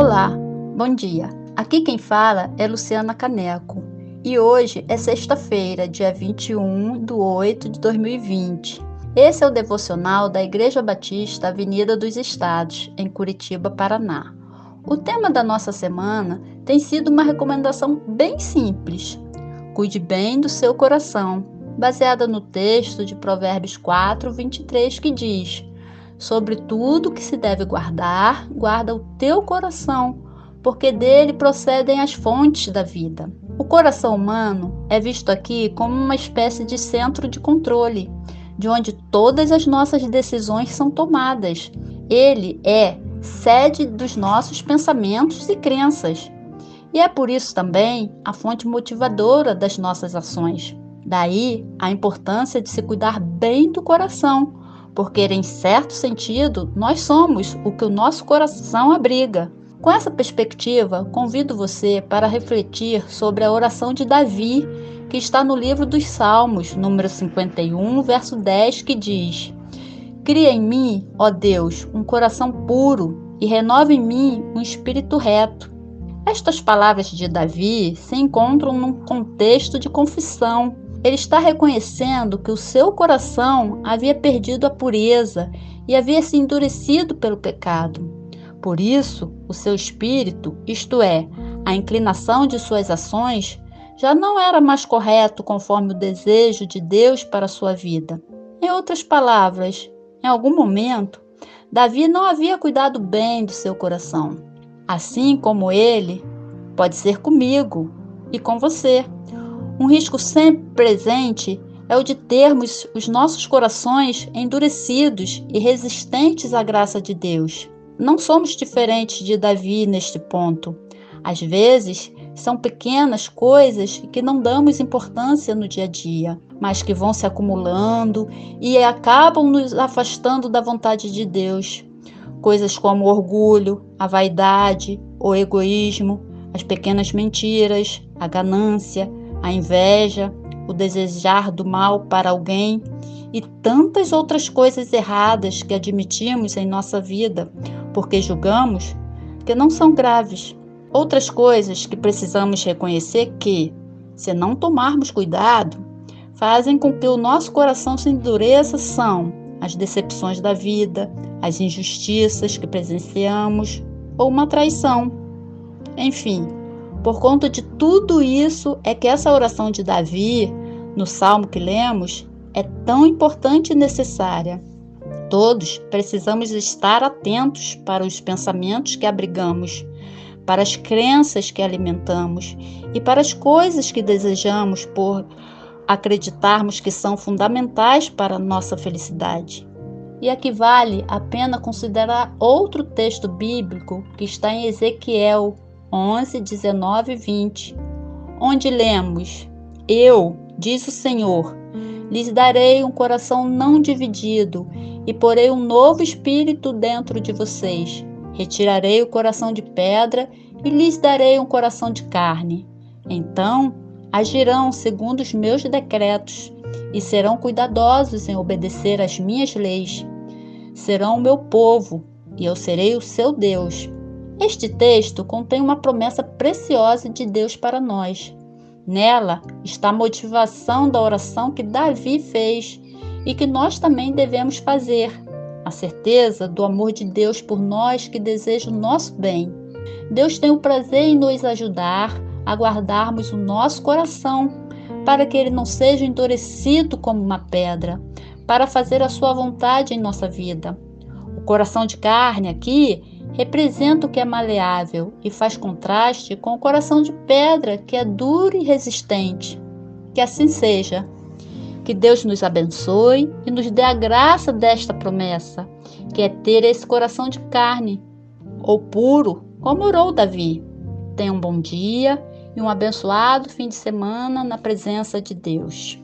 Olá, bom dia. Aqui quem fala é Luciana Caneco e hoje é sexta-feira, dia 21 de 8 de 2020. Esse é o devocional da Igreja Batista Avenida dos Estados, em Curitiba, Paraná. O tema da nossa semana tem sido uma recomendação bem simples: cuide bem do seu coração, baseada no texto de Provérbios 4, 23, que diz Sobre tudo que se deve guardar, guarda o teu coração, porque dele procedem as fontes da vida. O coração humano é visto aqui como uma espécie de centro de controle, de onde todas as nossas decisões são tomadas. Ele é sede dos nossos pensamentos e crenças. E é por isso também a fonte motivadora das nossas ações. Daí a importância de se cuidar bem do coração, porque, em certo sentido, nós somos o que o nosso coração abriga. Com essa perspectiva, convido você para refletir sobre a oração de Davi, que está no livro dos Salmos, número 51, verso 10, que diz: Cria em mim, ó Deus, um coração puro e renova em mim um espírito reto. Estas palavras de Davi se encontram num contexto de confissão ele está reconhecendo que o seu coração havia perdido a pureza e havia se endurecido pelo pecado. Por isso, o seu espírito, isto é, a inclinação de suas ações, já não era mais correto conforme o desejo de Deus para sua vida. Em outras palavras, em algum momento, Davi não havia cuidado bem do seu coração. Assim como ele, pode ser comigo e com você. Um risco sempre presente é o de termos os nossos corações endurecidos e resistentes à graça de Deus. Não somos diferentes de Davi neste ponto. Às vezes, são pequenas coisas que não damos importância no dia a dia, mas que vão se acumulando e acabam nos afastando da vontade de Deus. Coisas como o orgulho, a vaidade, o egoísmo, as pequenas mentiras, a ganância, a inveja, o desejar do mal para alguém e tantas outras coisas erradas que admitimos em nossa vida porque julgamos que não são graves. Outras coisas que precisamos reconhecer que, se não tomarmos cuidado, fazem com que o nosso coração se endureça são as decepções da vida, as injustiças que presenciamos ou uma traição. Enfim, por conta de tudo isso é que essa oração de Davi, no salmo que lemos, é tão importante e necessária. Todos precisamos estar atentos para os pensamentos que abrigamos, para as crenças que alimentamos e para as coisas que desejamos por acreditarmos que são fundamentais para a nossa felicidade. E aqui vale a pena considerar outro texto bíblico que está em Ezequiel 11, 19 e 20, onde lemos: Eu, diz o Senhor, lhes darei um coração não dividido e porei um novo espírito dentro de vocês. Retirarei o coração de pedra e lhes darei um coração de carne. Então agirão segundo os meus decretos e serão cuidadosos em obedecer às minhas leis. Serão o meu povo e eu serei o seu Deus este texto contém uma promessa preciosa de Deus para nós. Nela está a motivação da oração que Davi fez e que nós também devemos fazer. A certeza do amor de Deus por nós que deseja o nosso bem. Deus tem o prazer em nos ajudar a guardarmos o nosso coração para que ele não seja endurecido como uma pedra, para fazer a sua vontade em nossa vida. O coração de carne aqui representa o que é maleável e faz contraste com o coração de pedra que é duro e resistente. Que assim seja. Que Deus nos abençoe e nos dê a graça desta promessa, que é ter esse coração de carne, ou puro, como orou Davi. Tenha um bom dia e um abençoado fim de semana na presença de Deus.